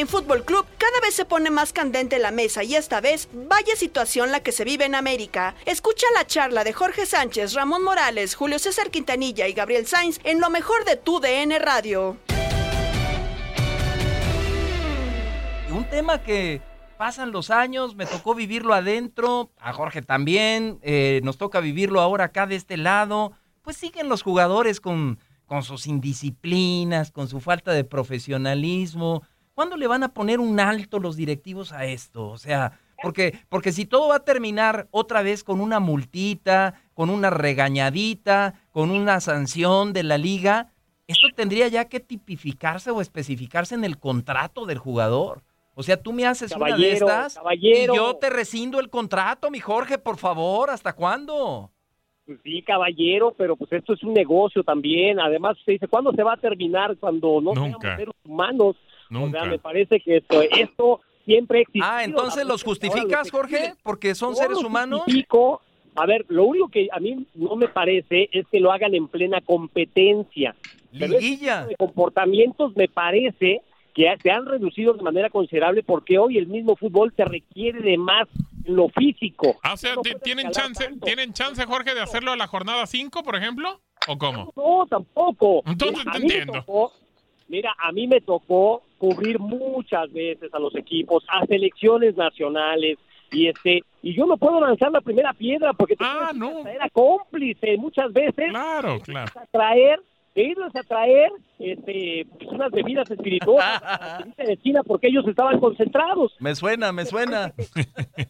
En Fútbol Club cada vez se pone más candente la mesa y esta vez vaya situación la que se vive en América. Escucha la charla de Jorge Sánchez, Ramón Morales, Julio César Quintanilla y Gabriel Sainz en lo mejor de tu DN Radio. Un tema que pasan los años, me tocó vivirlo adentro, a Jorge también, eh, nos toca vivirlo ahora acá de este lado. Pues siguen los jugadores con, con sus indisciplinas, con su falta de profesionalismo. ¿Cuándo le van a poner un alto los directivos a esto? O sea, porque, porque si todo va a terminar otra vez con una multita, con una regañadita, con una sanción de la liga, esto tendría ya que tipificarse o especificarse en el contrato del jugador. O sea, tú me haces una de estas caballero. y yo te rescindo el contrato, mi Jorge, por favor, ¿hasta cuándo? Pues sí, caballero, pero pues esto es un negocio también. Además, se dice, ¿cuándo se va a terminar? Cuando no seamos Nunca. seres humanos. O Nunca. sea, me parece que esto, esto siempre ha existido. Ah, entonces los justificas, Jorge, porque son seres humanos. justifico. A ver, lo único que a mí no me parece es que lo hagan en plena competencia. Pero ese Liguilla. de comportamientos me parece que se han reducido de manera considerable porque hoy el mismo fútbol te requiere de más lo físico. Ah, o sea, ti- ¿tienen chance, ¿tienen chance, Jorge, de hacerlo a la jornada 5, por ejemplo? ¿O cómo? No, tampoco. Entonces te entiendo. tocó- mira, a mí me tocó cubrir muchas veces a los equipos, a selecciones nacionales, y este y yo no puedo lanzar la primera piedra porque te Ah, no. era cómplice muchas veces. Claro, claro. A traer, de irles a traer este, pues, unas bebidas espirituosas a la de China porque ellos estaban concentrados. Me suena, me suena.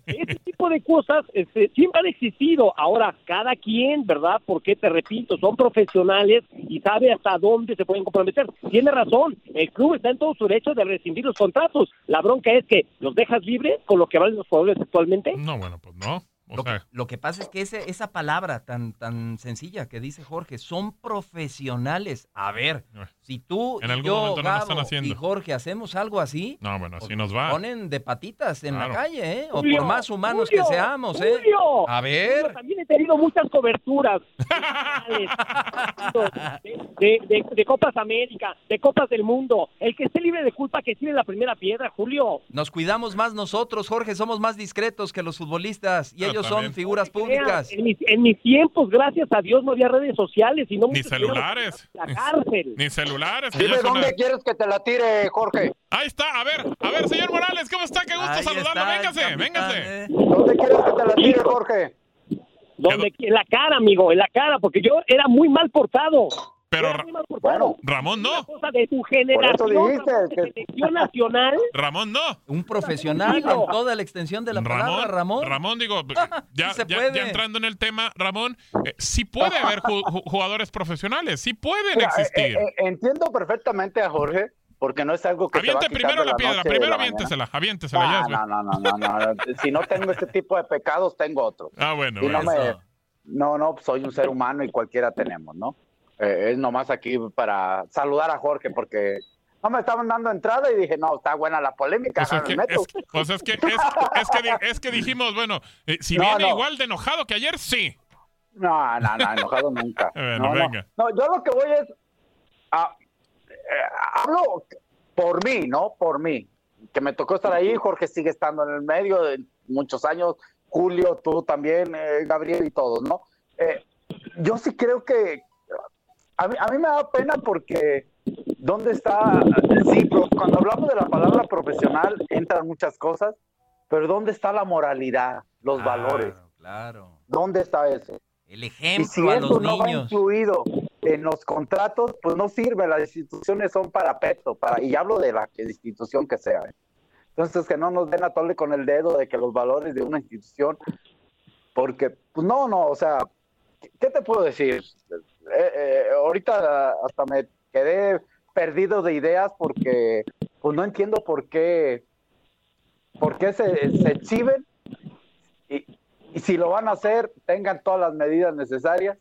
Ese tipo de cosas este, siempre han existido. Ahora, cada quien, ¿verdad? Porque te repito, son profesionales y sabe hasta dónde se pueden comprometer. Tiene razón, el club está en todo su derecho de rescindir los contratos. La bronca es que los dejas libres con lo que valen los jugadores actualmente. No, bueno, pues no. O Lo, sea, que, lo que pasa es que ese- esa palabra tan, tan sencilla que dice Jorge, son profesionales. A ver, si tú En y algún yo, momento no lo están haciendo. y Jorge hacemos algo así, no, bueno, así nos va. ponen de patitas en Claro. la calle, ¿eh? O Julio, por más humanos Julio, que seamos, ¿eh? Julio, A ver. Julio, también he tenido muchas coberturas de, de- de- de Copas América, de Copas del Mundo. El que esté libre de culpa que tiene la primera piedra, Julio. Nos cuidamos más nosotros, Jorge, somos más discretos que los futbolistas y Yo ellos también. son figuras públicas. En mis, en mis tiempos, gracias a Dios, no había redes sociales y no Ni celulares. La cárcel. Ni celulares. Dime una- dónde quieres que te la tire, Jorge. Ahí está, a ver, a ver, señor Morales, ¿cómo está? Qué gusto Ahí saludarlo. está véngase, capitán, véngase. ¿eh? ¿Dónde quieres que te la tire. Jorge? Donde, en la cara, amigo, en la cara, porque yo era muy mal portado. Pero Ra- portado. Ramón no, cosa de tu generación, dijiste Ramón, que- de selección nacional. Ramón no. Un profesional en toda la extensión de la palabra, Ramón. Ramón, digo, ya, ya- ya entrando en el tema, Ramón, eh, sí puede haber ju- ju- jugadores profesionales, sí pueden Mira, existir. eh, eh, entiendo perfectamente a Jorge, porque no es algo que se va a Aviente quitar primero la la piedra, primero aviéntesela, aviéntesela, ya Ah, es, güey. no, no, no, no, no, no. Si no tengo este tipo de pecados, tengo otro. Ah, bueno, no, bueno. me, no, no, soy un ser humano y cualquiera tenemos, ¿no? Eh, es nomás aquí para saludar a Jorge, porque no me estaban dando entrada y dije, no, está buena la polémica, Pues es que, meto. es, pues es que, es, que, di- es que dijimos, bueno, eh, si No, viene no. igual de enojado que ayer, sí. No, no, no, enojado nunca. Bueno, no, no. venga. No, yo lo que voy es. a- eh, hablo por mí, ¿no? Por mí. Que me tocó estar ahí. Jorge sigue estando en el medio de muchos años. Julio, tú también, eh, Gabriel y todos, ¿no? Yo sí creo que. A mí, a mí me da pena porque. ¿Dónde está? Sí, cuando hablamos de la palabra profesional entran muchas cosas, pero ¿dónde está la moralidad, los Claro, valores? Claro. ¿Dónde está eso? El Y si ejemplo a eso los no va niños. incluido en los contratos, pues no sirve. Las instituciones son para peto, para, y hablo de la institución que sea. ¿eh? Entonces, que no nos den a tole con el dedo de que los valores de una institución, porque, pues no, no, o sea, ¿qué- ¿qué te puedo decir? Eh, eh, ahorita hasta me quedé perdido de ideas porque, pues no entiendo por qué, por qué se, se exhiben y, y si lo van a hacer, tengan todas las medidas necesarias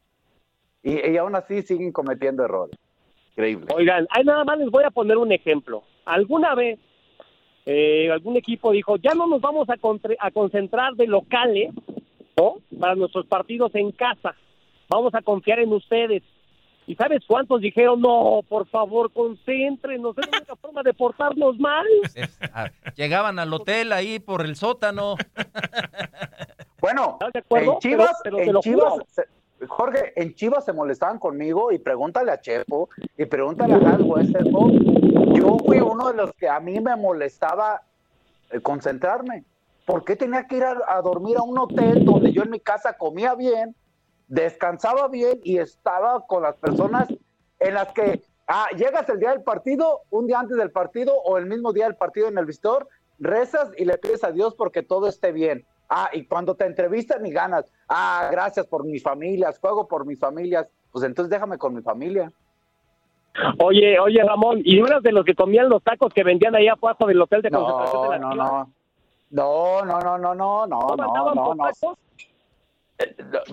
y, y aún así siguen cometiendo errores. Increíble. Oigan, ahí nada más les voy a poner un ejemplo. Alguna vez eh, algún equipo dijo, ya no nos vamos a, contre- a concentrar de locales, ¿no? Para nuestros partidos en casa. Vamos a confiar en ustedes. ¿Y sabes cuántos dijeron, no, por favor, concéntrenos, es la única forma de portarnos mal? Es- ah, llegaban al hotel ahí por el sótano. Bueno, ¿Estás de acuerdo? en Chivas, Pero- pero te en lo Chivas, se- Jorge, en Chivas se molestaban conmigo y pregúntale a Chepo y pregúntale a Gal Westerbo. Yo fui uno de los que a mí me molestaba eh, concentrarme. ¿Por qué tenía que ir a, a dormir a un hotel donde yo en mi casa comía bien, descansaba bien y estaba con las personas en las que ah, llegas el día del partido, un día antes del partido o el mismo día del partido en el vistor, rezas y le pides a Dios porque todo esté bien. Ah, y cuando te entrevistan y ganas, ah, gracias por mis familias, juego por mis familias, pues entonces déjame con mi familia. Oye, oye, Ramón, ¿y no eras de los que comían los tacos que vendían ahí abajo del hotel de concentración de la no, no. No, no, no, no, no, no, ¿No no, no, no.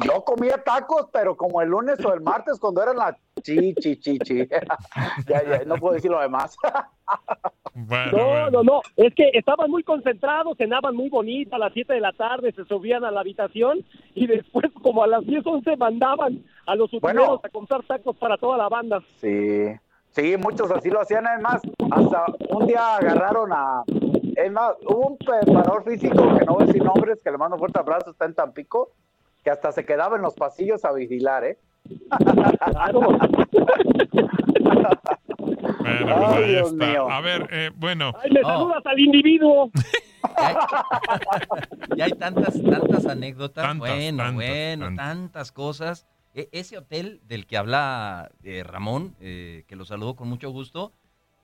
Yo comía tacos, pero como el lunes o el martes cuando eran las chi, chi, chi, chi. ya, ya, no puedo decir lo demás. Bueno, No, bueno. no, no, es que estaban muy concentrados, cenaban muy bonito a las 7 de la tarde, se subían a la habitación y después como a las 10, 11 mandaban a los utileros Bueno. a comprar tacos para toda la banda. Sí, sí, muchos así lo hacían. Además, hasta un día agarraron a. Es más, hubo un preparador físico que no voy a decir nombres, que le mando un fuerte abrazo, está en Tampico, que hasta se quedaba en los pasillos a vigilar, ¿eh? Claro. Bueno, pues Ay, ahí Dios está. mío. A ver, eh, bueno, Ay, me Oh. saludas al individuo. Ya hay, ya hay tantas, tantas anécdotas. Tantas, bueno, tantas, bueno, tantas. tantas cosas. E- ese hotel del que habla eh, Ramón, eh, que lo saludo con mucho gusto.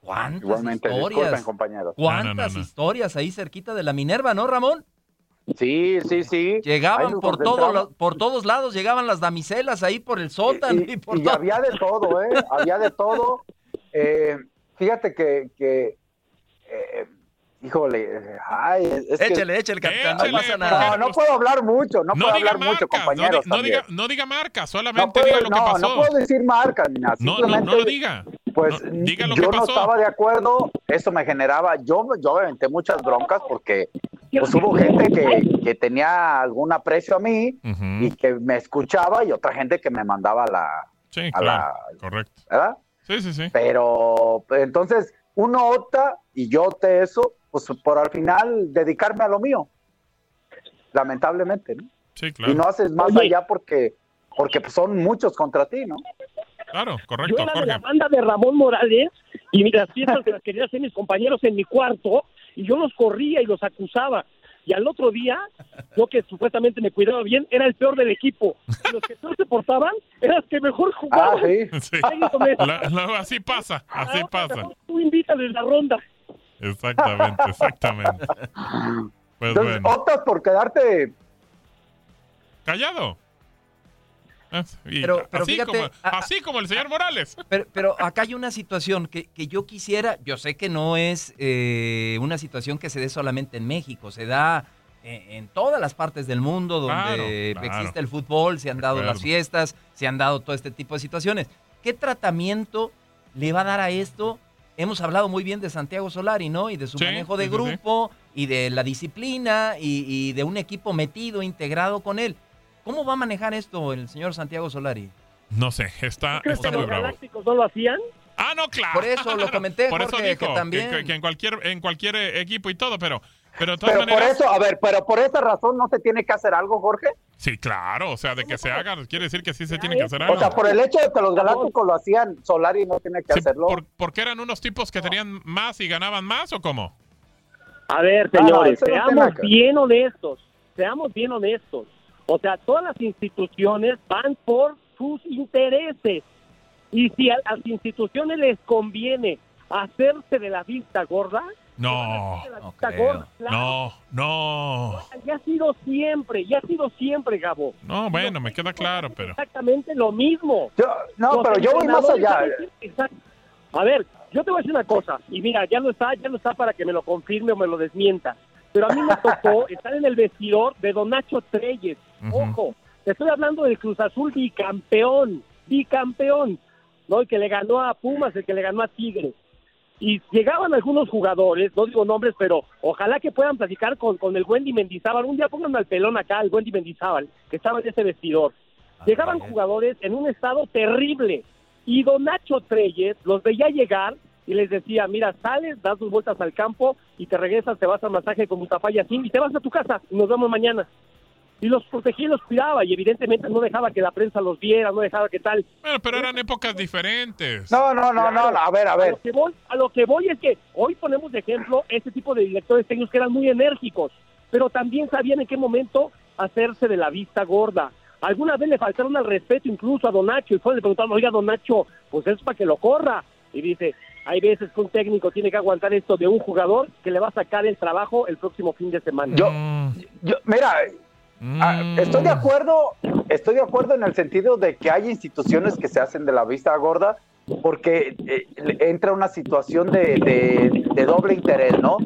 ¿Cuántas Igualmente, disculpen, historias? compañeros. ¿Cuántas No, no, no, no. historias ahí cerquita de la Minerva, no, Ramón? Sí, sí, sí. Llegaban por, los- por todos lados, llegaban las damiselas ahí por el sótano y, Y, por y todo. había de todo, ¿eh? Había de todo. Eh, fíjate que, que eh, híjole, ay, es que- Échale, échale, capitán, no Échale, pasa nada. no, no puedo hablar mucho, no, no puedo diga hablar mucho, marcas, no, compañeros. di- no diga, no diga marcas, No solamente puedo, diga lo que no, pasó. no puedo decir marcas, ni nada. No, no, lo diga. Pues No, diga lo yo que no estaba de acuerdo, eso me generaba, yo, yo me aventé muchas broncas porque pues hubo gente que, que tenía algún aprecio a mí y que me escuchaba y otra gente que me mandaba a la, Sí, a claro, la- correcto. ¿verdad? Sí, sí, sí. Pero entonces uno opta y yo opté eso, pues por al final dedicarme a lo mío, lamentablemente, ¿no? Sí, Y claro. no haces más Oye. allá porque porque pues, son muchos contra ti, ¿no? Claro, Yo correcto, era de la Jorge. banda de Ramón Morales y las fiestas que las querían hacer mis compañeros en mi cuarto y yo los corría y los acusaba. Y al otro día, yo que supuestamente me cuidaba bien, era el peor del equipo. Y los que peor se portaban eran los que mejor Ah, jugaban. sí. Sí. La- la- así pasa, así Ahora pasa. Tú invítales la ronda. Exactamente, exactamente. Pues Entonces bueno, optas por quedarte callado. Y Pero- pero así, fíjate, como, a- así como el señor Morales. Pero, pero acá hay una situación que, que yo quisiera, yo sé que no es eh, una situación que se dé solamente en México, se da en, en todas las partes del mundo donde Claro, claro. existe el fútbol, se han dado las fiestas, se han dado todo este tipo de situaciones. ¿Qué tratamiento le va a dar a esto? Hemos hablado muy bien de Santiago Solari, ¿no? Y de su Sí, manejo de sí, sí, sí. grupo y de la disciplina y, y de un equipo metido, integrado con él. ¿Cómo va a manejar esto el señor Santiago Solari? No sé, está, ¿Crees está que muy los bravo. galácticos no lo hacían? Ah, no, claro. Por eso lo comenté, Por eso Jorge, dijo que también- que, que en cualquier en cualquier eh, equipo y todo, pero pero de todas Pero por maneras eso, a ver, pero por esa razón no se tiene que hacer algo, Jorge. sí, claro, o sea, de que se haga quiere decir que sí se tiene que hacer O algo. sea, por el hecho de que los galácticos lo hacían, Solari no tiene que Sí, hacerlo. por- porque eran unos tipos que tenían más y ganaban más o cómo? A ver, Ah, señores, eso no seamos bien honestos, seamos bien honestos. O sea, todas las instituciones van por sus intereses. Y si a las instituciones les conviene hacerse de la vista gorda, No. no vista creo. gorda, claro. No, no. Ya ha sido siempre, ya ha sido siempre, Gabo. No, bueno, me queda claro, pero Exactamente lo mismo. Yo- no, Los pero yo voy más allá. A ver, yo te voy a decir una cosa, y mira, ya no está, ya no está para que me lo confirme o me lo desmienta. Pero a mí me tocó estar en el vestidor de Don Nacho Treyes. Ojo, te estoy hablando del Cruz Azul bicampeón, bicampeón, ¿no? El que le ganó a Pumas, el que le ganó a Tigres. Y llegaban algunos jugadores, no digo nombres, pero ojalá que puedan platicar con, con el Wendy Mendizábal. Un día pónganme al pelón acá, el Wendy Mendizábal, que estaba en ese vestidor. Llegaban Así es. jugadores en un estado terrible y Don Nacho Treyes los veía llegar y les decía, mira, sales, das tus vueltas al campo y te regresas, te vas al masaje con Mustafa Yassin y te vas a tu casa y nos vemos mañana. Y los protegía y los cuidaba y evidentemente no dejaba que la prensa los viera, no dejaba que tal. bueno, pero eran épocas diferentes. No, no, no, no, no, a ver, a A ver. lo, que voy, a lo que voy es que hoy ponemos de ejemplo este tipo de directores técnicos que eran muy enérgicos, pero también sabían en qué momento hacerse de la vista gorda. Alguna vez le faltaron al respeto incluso a Don Nacho y fue le preguntaron, oiga Don Nacho, pues es para que lo corra. Y dice, hay veces que un técnico tiene que aguantar esto de un jugador que le va a sacar el trabajo el próximo fin de semana. Yo- Mm, Yo, mira, ah, mm. estoy de acuerdo, estoy de acuerdo en el sentido de que hay instituciones que se hacen de la vista gorda porque eh, entra una situación de, de- de doble interés, ¿no?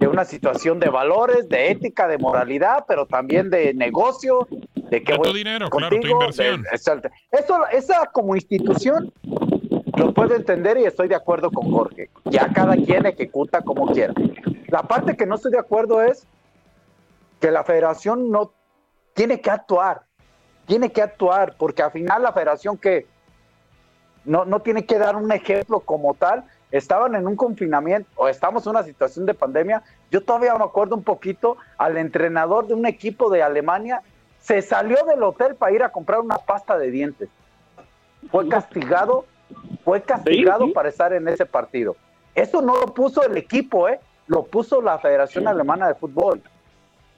De una situación de valores, de ética, de moralidad, pero también de negocio, de que De tu voy dinero, claro, tu contigo, inversión. de- exacto. Eso, esa como institución lo puedo entender y estoy de acuerdo con Jorge. Ya cada quien ejecuta como quiera. La parte que no estoy de acuerdo es que la federación no tiene que actuar, tiene que actuar, porque al final la federación que no, no tiene que dar un ejemplo como tal, estaban en un confinamiento o estamos en una situación de pandemia, yo todavía me acuerdo un poquito al entrenador de un equipo de Alemania, se salió del hotel para ir a comprar una pasta de dientes. Fue castigado, fue castigado Sí, sí. para estar en ese partido. Eso no lo puso el equipo, ¿eh? Lo puso la Federación Alemana de Fútbol.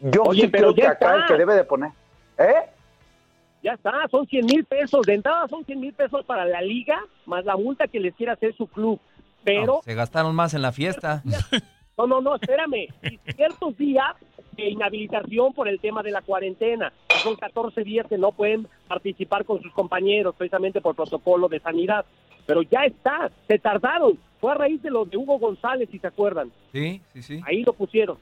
Yo Oye, sí pero creo que acá el está. que debe de poner. ¿Eh? Ya está, son 100 mil pesos. De entrada son 100 mil pesos para la liga, más la multa que les quiere hacer su club. Pero No, se gastaron más en la fiesta. No, no, no, espérame. Y ciertos días de inhabilitación por el tema de la cuarentena. Son 14 días que no pueden participar con sus compañeros, precisamente por protocolo de sanidad. Pero ya está, se tardaron. Fue a raíz de lo de Hugo González, si se acuerdan. Sí, sí, sí. Ahí lo pusieron.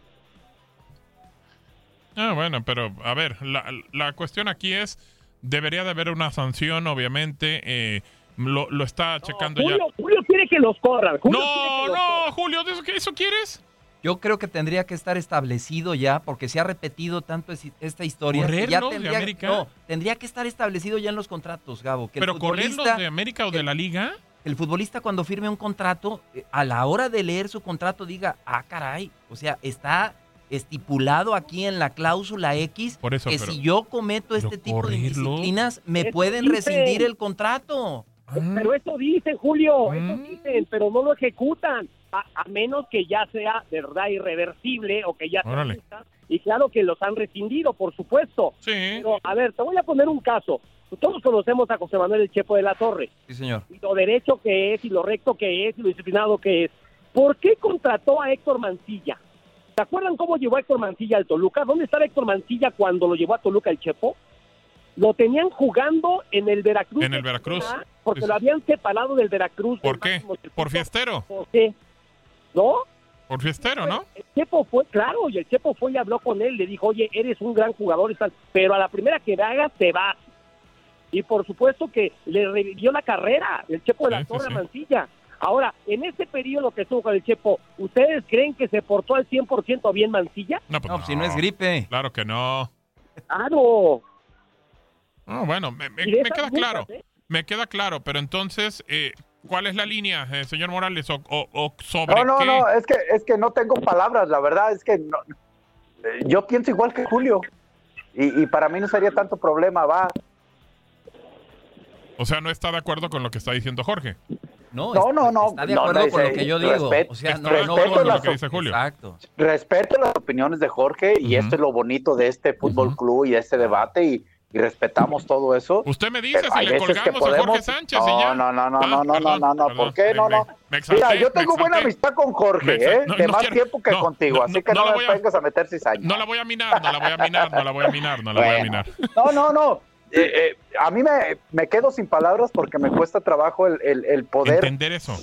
Ah, bueno, pero a ver, la, la cuestión aquí es, debería de haber una sanción, obviamente, eh, lo, lo está checando ya. Julio, Julio quiere que los corran. Julio No, que los no, Julio, ¿de eso, qué- eso quieres? Yo creo que tendría que estar establecido ya, porque se ha repetido tanto es- esta historia. ya ¿Correrlos de tendría, América? No, tendría que estar establecido ya en los contratos, Gabo. Que ¿Pero el correrlos futbolista, de América o de la Liga? el futbolista cuando firme un contrato, eh, a la hora de leer su contrato diga, ah, caray, o sea, está estipulado aquí en la cláusula X Por eso, que pero- si yo cometo este tipo de correrlos. indisciplinas, me Eso pueden rescindir el contrato. Pero eso dicen, Julio, eso Mm. dicen, pero no lo ejecutan, a, a menos que ya sea de verdad irreversible o que ya sea Órale. Y claro que los han rescindido, por supuesto. Sí. Pero, a ver, te voy a poner un caso. Todos conocemos a José Manuel El Chepo de la Torre, Sí, señor. y lo derecho que es, y lo recto que es, y lo disciplinado que es. ¿Por qué contrató a Héctor Mancilla? ¿Se acuerdan cómo llevó a Héctor Mancilla al Toluca? ¿Dónde estaba Héctor Mancilla cuando lo llevó a Toluca el Chepo? Lo tenían jugando en el Veracruz. En el Veracruz. Porque Sí, lo habían separado del Veracruz. ¿Por del qué? Por fiestero. ¿Por qué? ¿No? Por fiestero, ¿no? El Chepo fue, claro, y el Chepo fue y habló con él, le dijo, oye, eres un gran jugador, pero a la primera que hagas te vas. Y por supuesto que le revivió la carrera, el Chepo de la Sí, Torre sí. Mancilla. Ahora, en ese periodo que estuvo con el Chepo, ¿ustedes creen que se portó al 100% bien Mancilla? No, pues No, pues si no es gripe. Claro que no. Claro. Ah, bueno, me, me- me queda muchas, claro. ¿eh? Me queda claro, pero entonces, eh, ¿cuál es la línea, eh, señor Morales? ¿O, o- o sobre No, no, qué? no, es que, es que no tengo palabras, la verdad, es que no- eh, yo pienso igual que Julio. Y, y para mí no sería tanto problema, va. O sea, no está de acuerdo con lo que está diciendo Jorge. No, No, está- no, no, Está de no, acuerdo no, con lo que yo digo. respet- o sea, no, Está de no acuerdo con con lo las que dice Julio. Exacto. Respeto las opiniones de Jorge y Ujú. esto es lo bonito de este fútbol club y de este debate y, y respetamos todo eso. Usted me dice si le colgamos a Jorge podemos- Sánchez no, y ya. no, no, no, Ah, no, no, perdón, no, no, perdón, ¿por qué? me- No, no. me exalté, Mira, yo tengo buena amistad con Jorge, exa- ¿eh? no, de no más quiero- tiempo que no, contigo, no, así no, que no no, me voy a- vengas a meter cizaña. No la voy a minar, no la voy a minar, no la voy a minar, no la voy a Bueno. minar. No, no, no. Eh, eh, a mí me, me quedo sin palabras porque me cuesta trabajo el, el- el poder. Entender eso.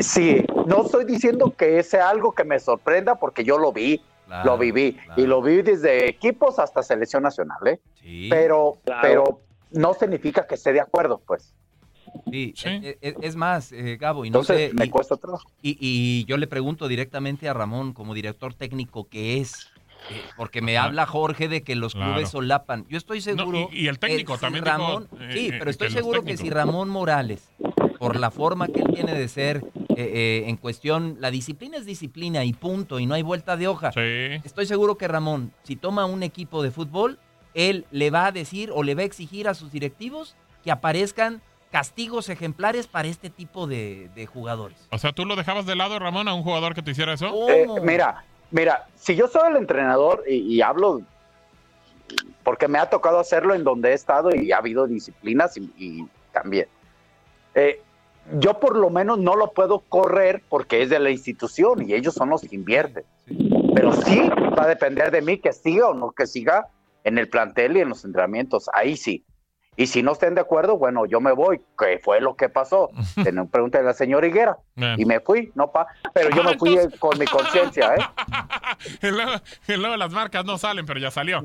Sí, no estoy diciendo que sea algo que me sorprenda porque yo lo vi, Claro, lo viví claro. y lo vi desde equipos hasta selección nacional, ¿eh? Sí, Pero, Claro. pero no significa que esté de acuerdo, pues. sí. Sí. Es, es- es más, eh, Gabo, y no Entonces sé, me y- cuesta trabajo. Y, y yo le pregunto directamente a Ramón, como director técnico que es, eh, porque me Ajá. habla Jorge de que los Claro. clubes solapan. Yo estoy seguro. No, y- y el técnico si también dijo, Ramón, eh, sí, eh, pero estoy seguro que si. Ramón Morales, por la forma que él tiene de ser eh, eh, en cuestión, la disciplina es disciplina y punto, y no hay vuelta de hoja. Sí. Estoy seguro que Ramón, si toma un equipo de fútbol, él le va a decir o le va a exigir a sus directivos que aparezcan castigos ejemplares para este tipo de, de jugadores. O sea, ¿tú lo dejabas de lado, Ramón, a un jugador que te hiciera eso? Eh, mira, mira, si yo soy el entrenador y, y hablo porque me ha tocado hacerlo en donde he estado y ha habido disciplinas y, y también. Eh, yo por lo menos no lo puedo correr porque es de la institución y ellos son los que invierten. Pero sí va a depender de mí que siga o no que siga en el plantel y en los entrenamientos. Ahí sí. Y si no estén de acuerdo, bueno, yo me voy. ¿Qué fue lo que pasó? Ten- Pregúntale a la señora Higuera. Y me fui, no pa. Pero yo Ah, me fui eh, con mi conciencia, ¿eh? luego las marcas no salen, pero ya salió.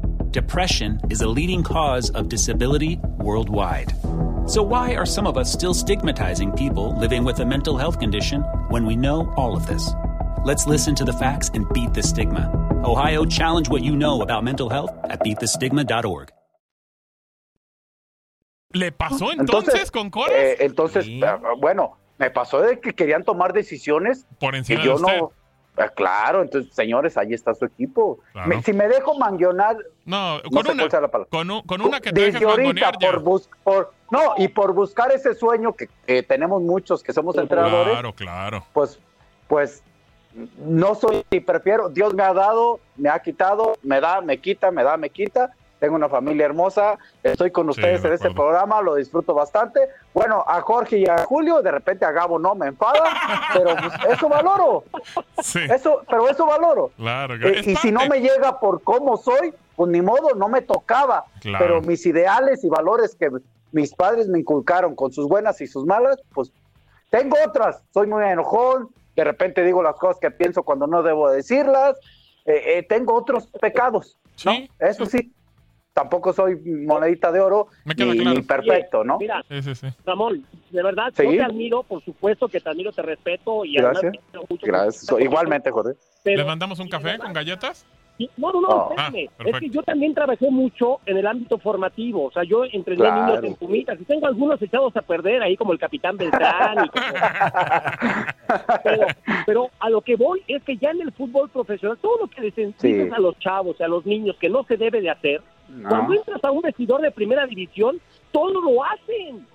Depression is a leading cause of disability worldwide. So, why are some of us still stigmatizing people living with a mental health condition when we know all of this? Let's listen to the facts and beat the stigma. Ohio, challenge what you know about mental health at beatthestigma.org. ¿Le pasó entonces, con Coras? eh, entonces, Sí. ah, bueno, me pasó de que querían tomar decisiones Por y encima yo de usted. no. Ah, claro, entonces, señores, ahí está su equipo. Claro. Me- si me dejo manguionar, No, con una, con, un- con una que te dejes mangonear por, bus- por no, y por buscar ese sueño que, que tenemos muchos que somos entrenadores, Claro, claro. pues, pues no soy, y prefiero, Dios me ha dado, me ha quitado, me da, me quita, me da, me quita. Tengo una familia hermosa, estoy con ustedes de en este programa, lo disfruto bastante. Bueno, a Jorge y a Julio, de repente a Gabo no me enfada, pero pues, eso valoro, Sí, eso, pero eso valoro. claro. Eh, y si no me llega por cómo soy, pues ni modo, no me tocaba. Claro. Pero mis ideales y valores que mis padres me inculcaron con sus buenas y sus malas, pues tengo otras. Soy muy enojón, de repente digo las cosas que pienso cuando no debo decirlas. Eh, eh, tengo otros pecados, ¿no? Sí, Eso sí. Tampoco soy monedita de oro Me queda ni, claro. ni perfecto, ¿no? Mira, Sí, sí, sí. Ramón, de verdad, Sí. yo te admiro, por supuesto que te admiro, te respeto y Gracias. además te quiero mucho. Gracias. Igualmente, Jorge. Pero- ¿Les mandamos un y café verdad, con galletas? Sí, No, no, no, Oh. espérame. Ah, es que yo también trabajé mucho en el ámbito formativo. O sea, yo entrené Claro. niños en Pumitas y tengo algunos echados a perder ahí, como el Capitán Beltrán. y como- pero, pero a lo que voy es que ya en el fútbol profesional, todo lo que les enseñas Sí. a los chavos, a los niños, que no se debe de hacer, No. cuando entras a un vestidor de primera división, todo lo hacen.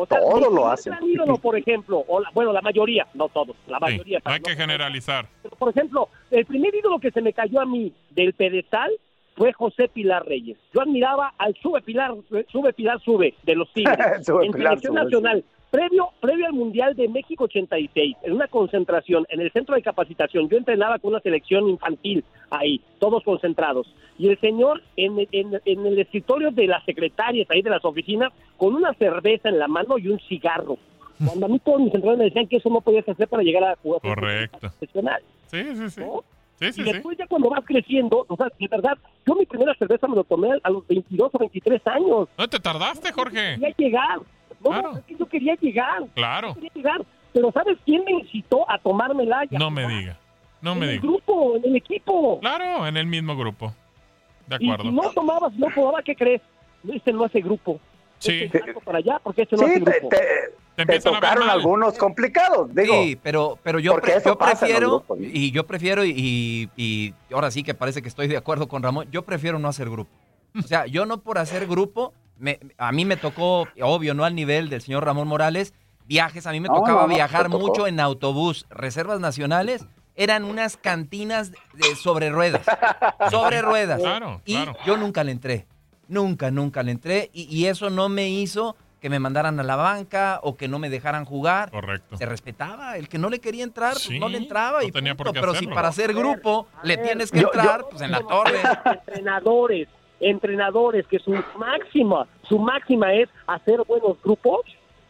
O sea, Todo mi lo hacen. gran ídolo, por ejemplo, o la- bueno, la mayoría, no todos, la Sí, mayoría. no para hay que no- generalizar. pero, por ejemplo, el primer ídolo que se me cayó a mí del pedestal fue José Pilar Reyes. Yo admiraba al Sube Pilar, Sube Pilar Sube de los Tigres en Pilar, selección sube, nacional. Previo, previo al Mundial de México 86, en una concentración en el centro de capacitación, yo entrenaba con una selección infantil ahí, todos concentrados. Y el señor en, en- en el escritorio de las secretarias ahí de las oficinas, con una cerveza en la mano y un cigarro. Cuando a mí todos mis entrenadores me decían que eso no podías hacer para llegar a jugar Correcto. profesional. Sí, sí, sí. ¿no? Sí, sí, y sí. después ya cuando vas creciendo, o sea, de verdad, yo mi primera cerveza me lo tomé a los 22 o 23 años. ¿No te tardaste, Jorge? Quería llegar. No, Claro. es que yo quería llegar. Claro. Quería llegar. Pero ¿sabes quién me incitó a tomármela? y a No me diga. No En me el diga. grupo, en el equipo. Claro, en el mismo grupo. De Y acuerdo. si no tomabas, no tomaba, ¿qué crees? No, Este no hace grupo. Sí. Este para allá porque este no Sí, hace te, grupo. te- Te tocaron algunos complicados, digo. Sí, pero, pero yo, pre- en prefiero, y yo prefiero, y, y ahora sí que parece que estoy de acuerdo con Ramón, yo prefiero no hacer grupo. O sea, yo no por hacer grupo, me- a mí me tocó, obvio, no al nivel del señor Ramón Morales, viajes, a mí me No, tocaba no, no, viajar mucho en autobús, reservas nacionales, eran unas cantinas de- sobre ruedas, sobre ruedas. Claro, Y claro. yo nunca le entré, nunca, nunca le entré, y, y eso no me hizo que me mandaran a la banca o que no me dejaran jugar. Correcto. Se respetaba, el que no le quería entrar, pues no le entraba no y tenía por qué Pero si para hacer grupo le tienes que yo- entrar, yo- pues en la torre. entrenadores, entrenadores que su máxima, su máxima es hacer buenos grupos.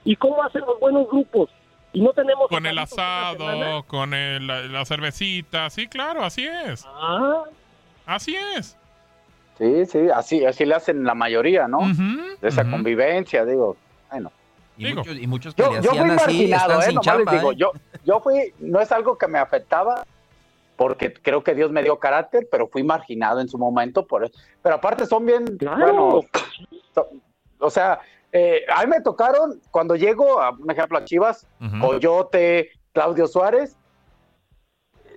¿Y cómo hacen los buenos grupos? Y no tenemos Con el asado, con el- la, la cervecita. Sí, claro, así es. Ah, Así es. Sí, sí, así, así le hacen la mayoría, ¿no? De esa convivencia, digo. Bueno. Y Digo, muchos, y muchos que Yo, le yo fui hacían así marginado, están ¿eh? chamba. digo, ¿eh? yo, yo fui, no es algo que me afectaba, porque creo que Dios me dio carácter, pero fui marginado en su momento, por eso. Pero aparte son bien, Claro. bueno, o sea, eh, a mí me tocaron, cuando llego, a, un ejemplo, a Chivas, Ujú. Coyote, Claudio Suárez,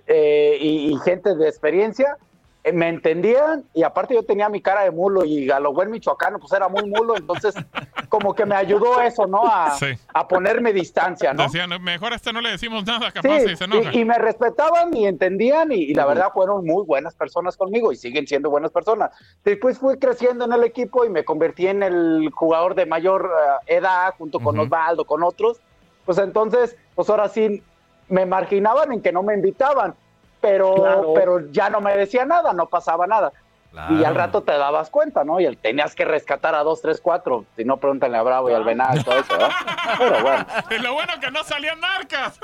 eh, y, y gente de experiencia, me entendían y aparte yo tenía mi cara de mulo y a lo buen michoacano pues era muy mulo, entonces como que me ayudó eso, ¿no? A, Sí. a ponerme distancia, ¿no? Decían, mejor a este no le decimos nada, capaz Sí, se enoja. y, y me respetaban y entendían y, y la verdad fueron muy buenas personas conmigo y siguen siendo buenas personas. Después fui creciendo en el equipo y me convertí en el jugador de mayor eh, edad junto con. Osvaldo, con otros. Pues entonces, pues ahora sí me marginaban en que no me invitaban, pero, Claro. pero ya no me decía nada, no pasaba nada. Y al rato te dabas cuenta, ¿no? Y el- tenías que rescatar a dos, tres, cuatro. Si no, pregúntale a Bravo y al Venado y todo eso, ¿verdad? Pero bueno. Y lo bueno que no salían narcas.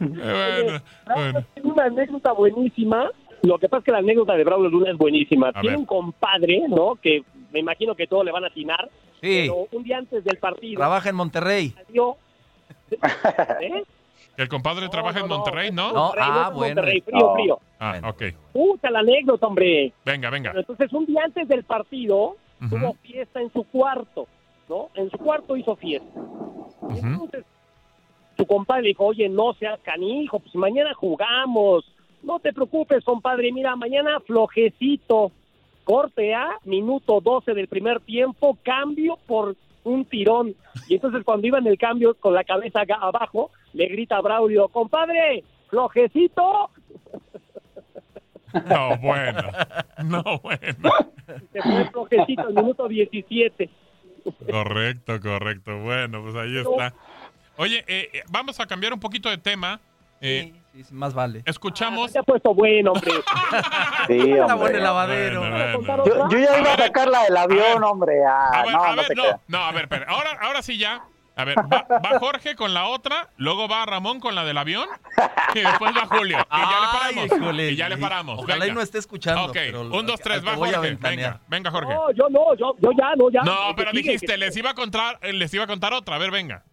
Eh, bueno, bueno. Una anécdota buenísima. Lo que pasa es que la anécdota de Braulio Luna es buenísima. A Tiene ver. un compadre, ¿no? Que me imagino que todos le van a atinar. Sí, Pero un día antes del partido trabaja en Monterrey. salió... ¿Eh? Que el compadre trabaja en Monterrey, ¿no? No, Monterrey, ah, bueno. Monterrey, frío, No. frío. Ah, Bueno. ok. Puta la anécdota, hombre. Venga, venga. Bueno, entonces, un día antes del partido, tuvo fiesta en su cuarto, ¿no? En su cuarto hizo fiesta. Y Ujú. Entonces, su compadre le dijo, oye, no seas canijo, pues mañana jugamos. No te preocupes, compadre, mira, mañana flojecito. Corte A, minuto 12 del primer tiempo, cambio por un tirón. Y entonces cuando iba en el cambio con la cabeza abajo, le grita a Braulio, compadre, flojecito. No, bueno. No, bueno. Se fue flojecito el minuto 17. Correcto, correcto. Bueno, pues ahí está. Oye, eh, eh, vamos a cambiar un poquito de tema. Eh, Sí, sí, más vale. escuchamos. Se ha puesto bueno, hombre. Sí, Está bueno hombre. el lavadero. Bueno, bueno. Yo, yo ya iba a sacar la del avión, hombre. Ah, A ver, no, a no ver, no, no, a ver, espera. Ahora, ahora sí ya. A ver, va, va Jorge con la otra, luego va Ramón con la del avión y después va Julio. Y ya le paramos. híjole. y ya le paramos. Ojalá venga. y no esté escuchando. Ok, pero un, dos, tres, va Jorge. Venga, venga, Jorge. No, yo no, yo, yo ya, no, ya. No, pero sigue, dijiste, que- les iba a contar, les iba a contar otra. A ver, venga.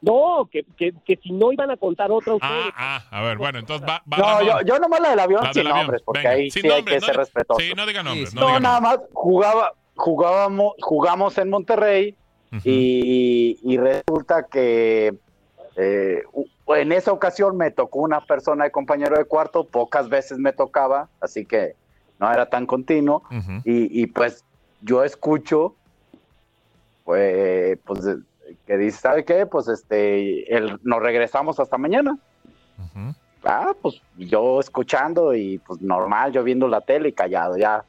No, que, que, que si no iban a contar otra ustedes. Ah, ah, a ver, bueno, entonces va, va No, Ramón. yo, yo nomás la del avión La sin del avión. nombres, porque Venga, ahí sin sí hay que ser no- respetuoso. Sí, no diga nombres. Sí, no No, diga nada nombres. más jugaba, jugábamos, jugamos en Monterrey Y, y resulta que eh, en esa ocasión me tocó una persona de compañero de cuarto, pocas veces me tocaba, así que no era tan continuo. Y, y, pues yo escucho, pues, pues eh, que dice, ¿sabe qué? Pues este, el, nos regresamos hasta mañana. Ah, pues yo escuchando y pues normal, yo viendo la tele y callado, ya.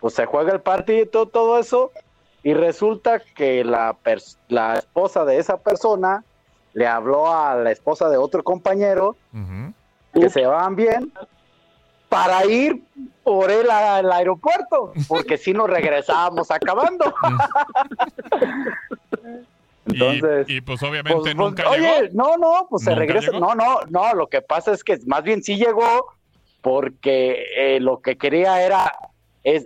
Pues se juega el partido y todo, todo eso. Y resulta que la, la esposa de esa persona le habló a la esposa de otro compañero que se van bien para ir por él al aeropuerto, porque si nos regresábamos acabando. Y- Entonces, y, pues obviamente pues, pues, nunca oye, llegó. no, no, pues se ¿Nunca regresa. llegó? No, no, no, lo que pasa es que más bien sí llegó porque eh, lo que quería era, es,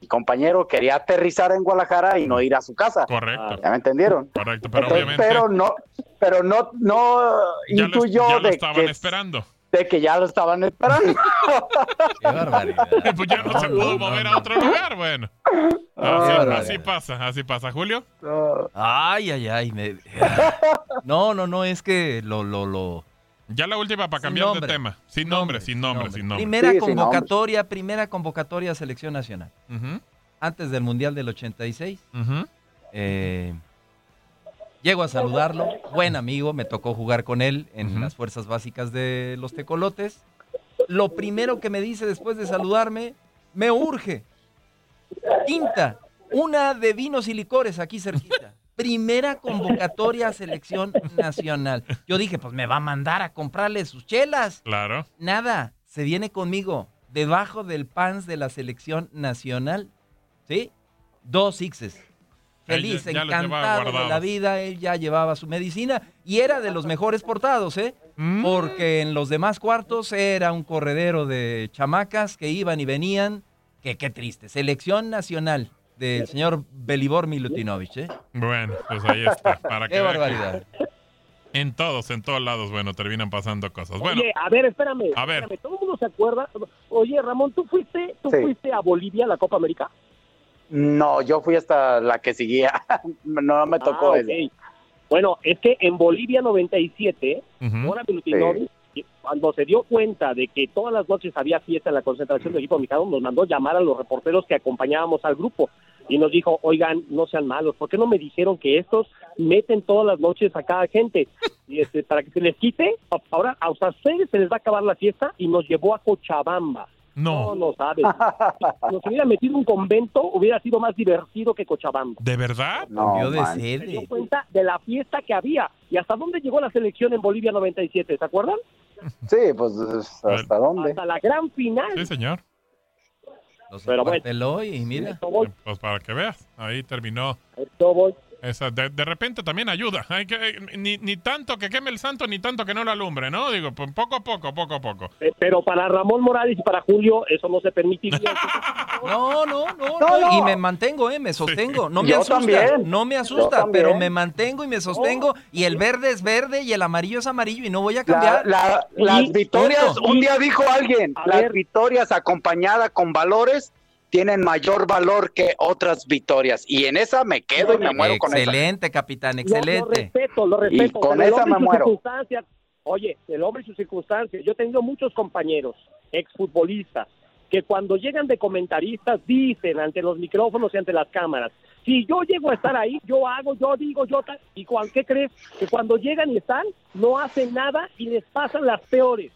el compañero quería aterrizar en Guadalajara y no ir a su casa. Correcto, ¿Ya me entendieron? correcto, pero Entonces, obviamente pero no, pero no, no ya lo, intuyó ya lo estaban que, esperando. de que ya lo estaban esperando. Qué barbaridad. Pues ya no, se pudo mover a otro lugar, bueno. Así, barbaridad. así pasa, así pasa. Julio. Ay, ay, ay. me- No, no, no, es que lo, lo, lo. Ya la última para cambiar nombre. de tema. Sin nombre, sin nombre, sin nombre. Primera Sí, sin convocatoria, primera convocatoria a selección nacional. Antes del Mundial del 86. ujú. eh, llego a saludarlo, buen amigo, me tocó jugar con él en las fuerzas básicas de los tecolotes. Lo primero que me dice después de saludarme, me urge. Quinta, una de vinos y licores aquí cerquita. Primera convocatoria a selección nacional. Yo dije, pues me va a mandar a comprarle sus chelas. Claro. Nada, se viene conmigo debajo del pants de la selección nacional. ¿Sí? Dos sixes. Feliz, ya- ya encantado de la vida, él ya llevaba su medicina y era de los mejores portados, ¿eh? Mm. Porque en los demás cuartos era un corredero de chamacas que iban y venían. Que qué triste. Selección nacional del señor Belibor Milutinovich, ¿eh? Bueno, pues ahí está. Para que Qué que barbaridad. En todos, en todos lados, bueno, terminan pasando cosas. Bueno, Oye, a ver, espérame. A ver. espérame, Todo el mundo se acuerda. Oye, Ramón, ¿tú fuiste, tú Sí. fuiste a Bolivia a la Copa América? No, yo fui hasta la que seguía. No me tocó Ah, ese. ok. Bueno, es que en Bolivia 97, ujú. Mora Milutinovic, cuando se dio cuenta de que todas las noches había fiesta en la concentración del equipo mexicano, nos mandó llamar a los reporteros que acompañábamos al grupo y nos dijo, oigan, no sean malos, ¿por qué no me dijeron que estos meten todas las noches a cada gente? Y este, para que se les quite, ahora a ustedes se les va a acabar la fiesta y nos llevó a Cochabamba. No, no, no sabes. Si nos hubiera metido un convento, hubiera sido más divertido que Cochabamba. ¿de verdad? No, Cambió de. Se dio cuenta de la fiesta que había y hasta dónde llegó la selección en Bolivia 97, ¿se acuerdan? Sí, pues hasta dónde. Hasta la gran final. Sí, señor. Los Pero bueno. y mira. Pues para que veas, ahí terminó. esto voy. Esa, de, de repente también ayuda. Hay que, eh, ni, ni tanto que queme el santo, ni tanto que no lo alumbre, ¿no? Digo, pues, poco a poco, poco a poco. Eh, Pero para Ramón Morales y para Julio eso no se permitiría. No, no, no, No, no, no. Y me mantengo, ¿eh? Me sostengo. No me Yo asusta. también. No me asusta, también. pero me mantengo y me sostengo. Y el verde es verde y el amarillo es amarillo y no voy a La- cambiar. la- las Y- victorias, un día dijo alguien, A las ver. victorias acompañadas con valores tienen mayor valor que otras victorias. Y en esa me quedo y me muero con esa. excelente, capitán, Lo- Lo, excelente. respeto, lo respeto. Y con esa me muero. Oye, el hombre y sus circunstancias. Yo he tenido muchos compañeros, exfutbolistas, que cuando llegan de comentaristas dicen ante los micrófonos y ante las cámaras, si yo llego a estar ahí, yo hago, yo digo, yo tal. ¿Y cuál, qué crees? Que cuando llegan y están, no hacen nada y les pasan las peores.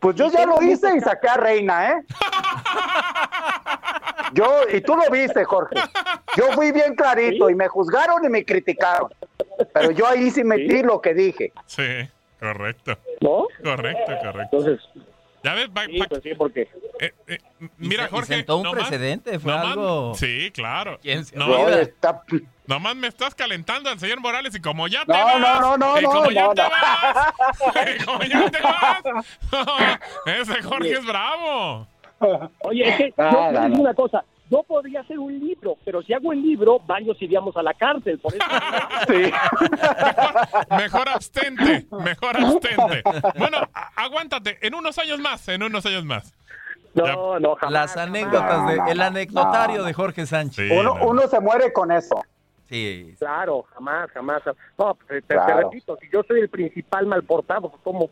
Pues yo ya lo hice y saqué a Reina, ¿eh? Yo, y tú lo viste, Jorge. Yo fui bien clarito y me juzgaron y me criticaron. Pero yo ahí sí metí lo que dije. Sí, correcto. ¿No? Correcto, correcto. Entonces, Ya ves, va- sí, pues sí, porque... eh, eh, Y mira, se- y Jorge. sentó un nomás- precedente, fue nomás- algo- Sí, claro. ¿Quién se Nomás-? Está- Nomás me estás calentando al señor Morales y como ya te No, vas. no, no, no, y como no, ya no, te no. vas. y como ya te vas. ese Jorge es bravo. Oye, es que Ah, yo, yo digo no. una cosa. no podría hacer un libro, pero si hago el libro, varios iríamos a la cárcel. Por eso. Sí. Mejor abstente, mejor abstente. Bueno, aguántate, en unos años más, en unos años más. No, no, jamás. Las anécdotas, de, el anecdotario de Jorge Sánchez. Sí, Uno, no. uno se muere con eso. Sí. Claro, jamás, jamás. No, te, repito, si yo soy el principal mal portado, pues, ¿cómo?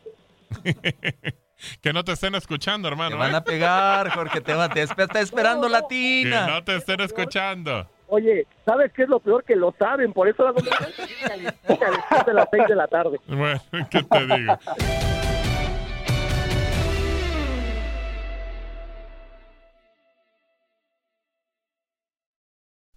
Que no te estén escuchando, Te hermano. van ¿eh? a pegar, Jorge, te va, te está esperando la Que tina. no te estén escuchando. Oye, ¿sabes qué es lo peor? Que lo saben, por eso hago después de las seis de la tarde. Bueno, ¿qué te digo?